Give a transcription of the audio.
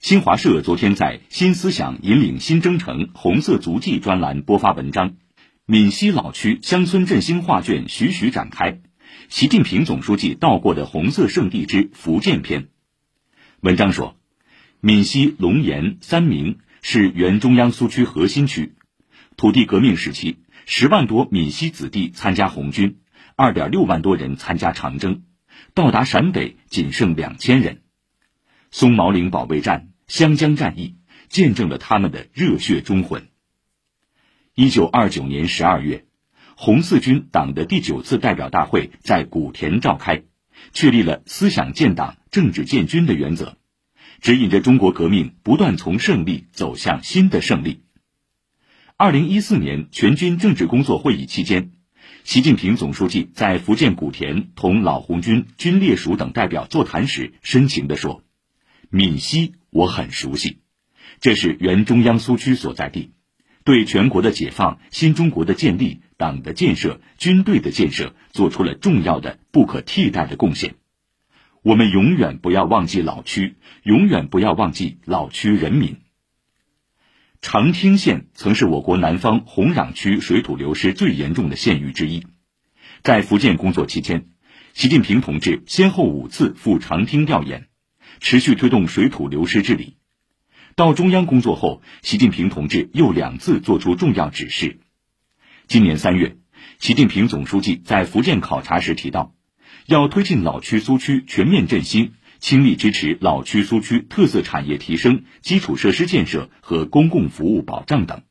新华社昨天在“新思想引领新征程”红色足迹专栏播发文章，闽西老区乡村振兴画卷徐徐展开。习近平总书记到过的红色圣地之福建篇。文章说，闽西龙岩、三明是原中央苏区核心区，土地革命时期，十万多闽西子弟参加红军，二点六万多人参加长征，到达陕北仅剩两千人。松毛岭保卫战、湘江战役，见证了他们的热血忠魂。一九二九年十二月，红四军党的第九次代表大会在古田召开，确立了思想建党、政治建军的原则，指引着中国革命不断从胜利走向新的胜利。二零一四年全军政治工作会议期间，习近平总书记在福建古田同老红军军烈属等代表座谈时，深情地说。闽西我很熟悉，这是原中央苏区所在地，对全国的解放、新中国的建立、党的建设、军队的建设做出了重要的、不可替代的贡献。我们永远不要忘记老区，永远不要忘记老区人民。长汀县曾是我国南方红壤区水土流失最严重的县域之一，在福建工作期间，习近平同志先后五次赴长汀调研。持续推动水土流失治理。到中央工作后，习近平同志又两次作出重要指示。今年三月，习近平总书记在福建考察时提到，要推进老区苏区全面振兴，倾力支持老区苏区特色产业提升、基础设施建设和公共服务保障等。